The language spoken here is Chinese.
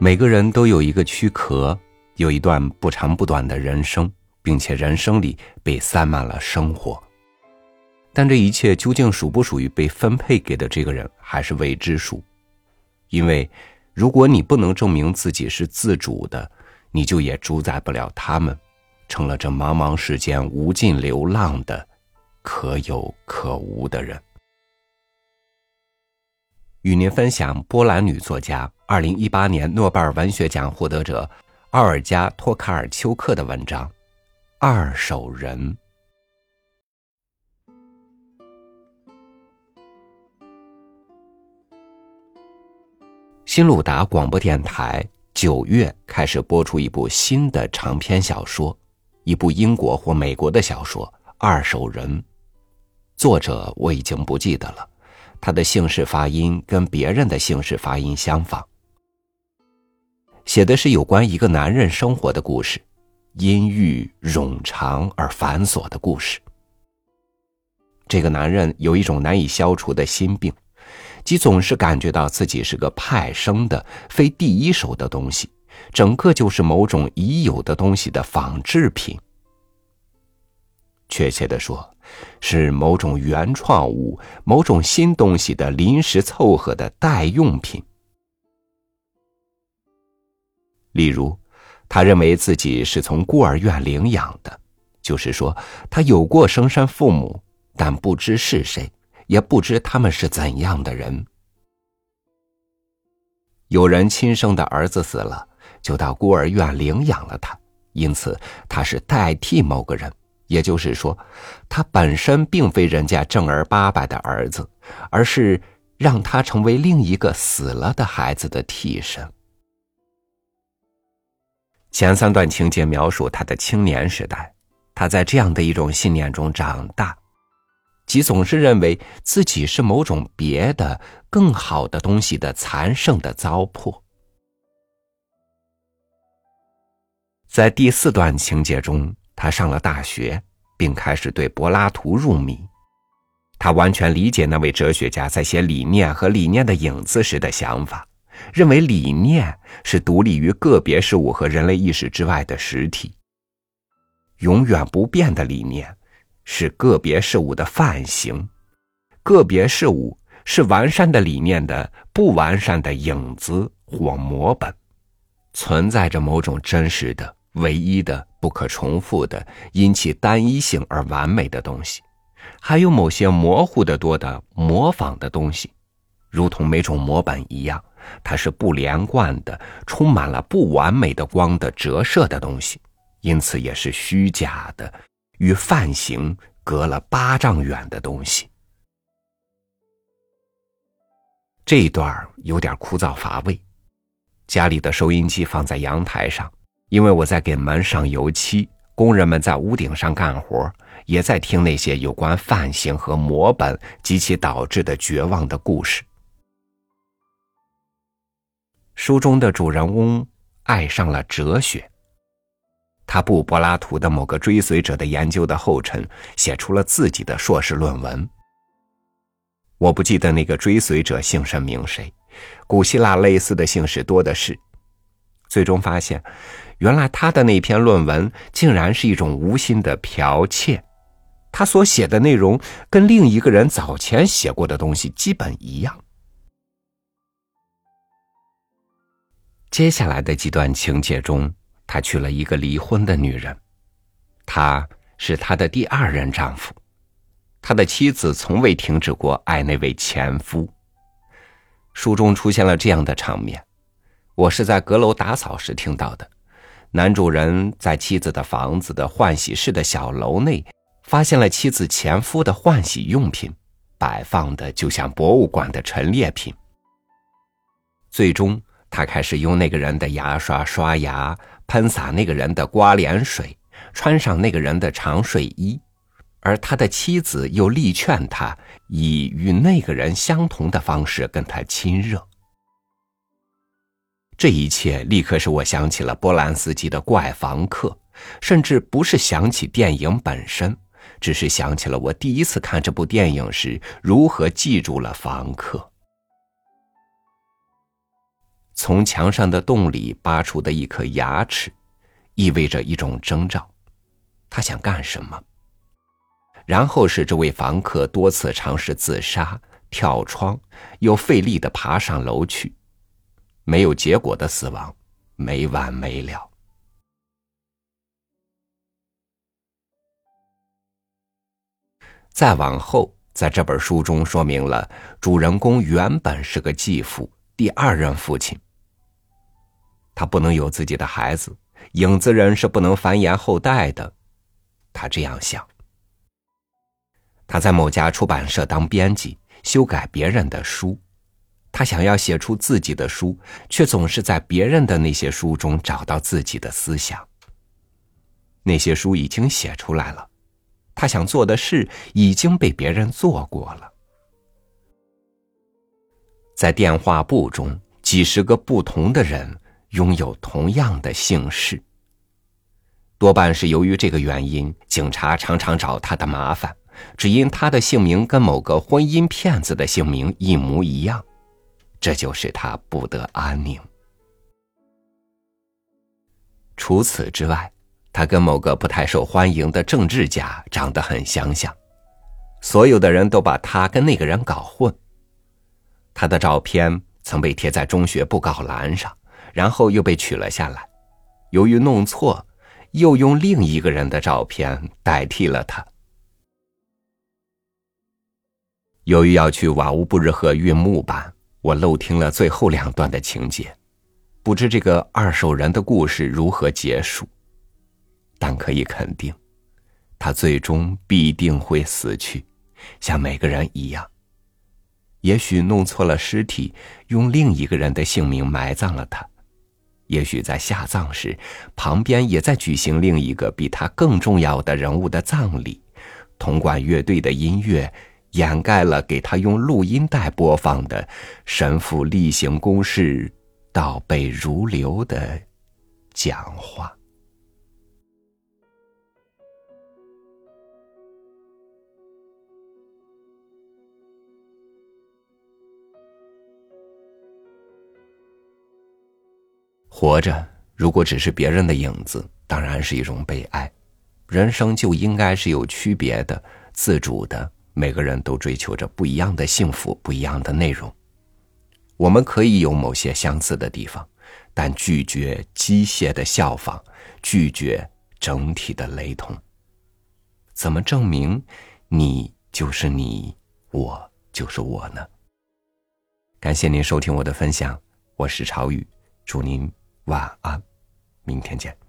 每个人都有一个躯壳，有一段不长不短的人生，并且人生里被塞满了生活。但这一切究竟属不属于被分配给的这个人，还是未知数。因为，如果你不能证明自己是自主的，你就也主宰不了他们，成了这茫茫世间无尽流浪的可有可无的人。与您分享波兰女作家、二零一八年诺贝尔文学奖获得者奥尔加·托卡尔丘克的文章《二手人》。新鲁达广播电台九月开始播出一部新的长篇小说，一部英国或美国的小说《二手人》，作者我已经不记得了。他的姓氏发音跟别人的姓氏发音相仿。写的是有关一个男人生活的故事，阴郁冗长而繁琐的故事。这个男人有一种难以消除的心病，即总是感觉到自己是个派生的、非第一手的东西，整个就是某种已有的东西的仿制品。确切的说。是某种原创物、某种新东西的临时凑合的代用品。例如，他认为自己是从孤儿院领养的，就是说，他有过生身父母，但不知是谁，也不知他们是怎样的人。有人亲生的儿子死了，就到孤儿院领养了他，因此他是代替某个人。也就是说，他本身并非人家正儿八百的儿子，而是让他成为另一个死了的孩子的替身。前三段情节描述他的青年时代，他在这样的一种信念中长大，即总是认为自己是某种别的、更好的东西的残剩的糟粕。在第四段情节中。他上了大学，并开始对柏拉图入迷。他完全理解那位哲学家在写理念和理念的影子时的想法，认为理念是独立于个别事物和人类意识之外的实体。永远不变的理念是个别事物的范型，个别事物是完善的理念的不完善的影子或模本，存在着某种真实的。唯一的、不可重复的、因其单一性而完美的东西，还有某些模糊的多的模仿的东西，如同每种模板一样，它是不连贯的，充满了不完美的光的折射的东西，因此也是虚假的，与范形隔了八丈远的东西。这一段有点枯燥乏味，家里的收音机放在阳台上。因为我在给门上油漆，工人们在屋顶上干活，也在听那些有关范型和模本及其导致的绝望的故事。书中的主人翁爱上了哲学，他步柏拉图的某个追随者的研究的后尘，写出了自己的硕士论文。我不记得那个追随者姓甚名谁，古希腊类似的姓氏多的是。最终发现。原来他的那篇论文竟然是一种无心的剽窃，他所写的内容跟另一个人早前写过的东西基本一样。接下来的几段情节中，他娶了一个离婚的女人，他是他的第二任丈夫，他的妻子从未停止过爱那位前夫。书中出现了这样的场面，我是在阁楼打扫时听到的。男主人在妻子的房子的换洗室的小楼内，发现了妻子前夫的换洗用品，摆放的就像博物馆的陈列品。最终，他开始用那个人的牙刷刷牙，喷洒那个人的刮脸水，穿上那个人的长睡衣，而他的妻子又力劝他以与那个人相同的方式跟他亲热。这一切立刻使我想起了波兰斯基的《怪房客》，甚至不是想起电影本身，只是想起了我第一次看这部电影时如何记住了房客。从墙上的洞里拔出的一颗牙齿，意味着一种征兆。他想干什么？然后是这位房客多次尝试自杀、跳窗，又费力的爬上楼去，没有结果的死亡，没完没了。再往后，在这本书中说明了，主人公原本是个继父，第二任父亲。他不能有自己的孩子，影子人是不能繁衍后代的。他这样想。他在某家出版社当编辑，修改别人的书。他想要写出自己的书，却总是在别人的那些书中找到自己的思想。那些书已经写出来了，他想做的事已经被别人做过了。在电话簿中，几十个不同的人拥有同样的姓氏。多半是由于这个原因，警察常常找他的麻烦。只因他的姓名跟某个婚姻骗子的姓名一模一样，这就使他不得安宁。除此之外，他跟某个不太受欢迎的政治家长得很相像，所有的人都把他跟那个人搞混。他的照片曾被贴在中学布告栏上，然后又被取了下来，由于弄错，又用另一个人的照片代替了他。由于要去瓦乌布日河运木板，我漏听了最后两段的情节，不知这个二手人的故事如何结束。但可以肯定，他最终必定会死去，像每个人一样。也许弄错了尸体，用另一个人的姓名埋葬了他；也许在下葬时，旁边也在举行另一个比他更重要的人物的葬礼，铜管乐队的音乐。掩盖了给他用录音带播放的神父例行公事、倒背如流的讲话。活着，如果只是别人的影子，当然是一种悲哀。人生就应该是有区别的、自主的。每个人都追求着不一样的幸福，不一样的内容。我们可以有某些相似的地方，但拒绝机械的效仿，拒绝整体的雷同。怎么证明你就是你，我就是我呢？感谢您收听我的分享，我是朝雨，祝您晚安，明天见。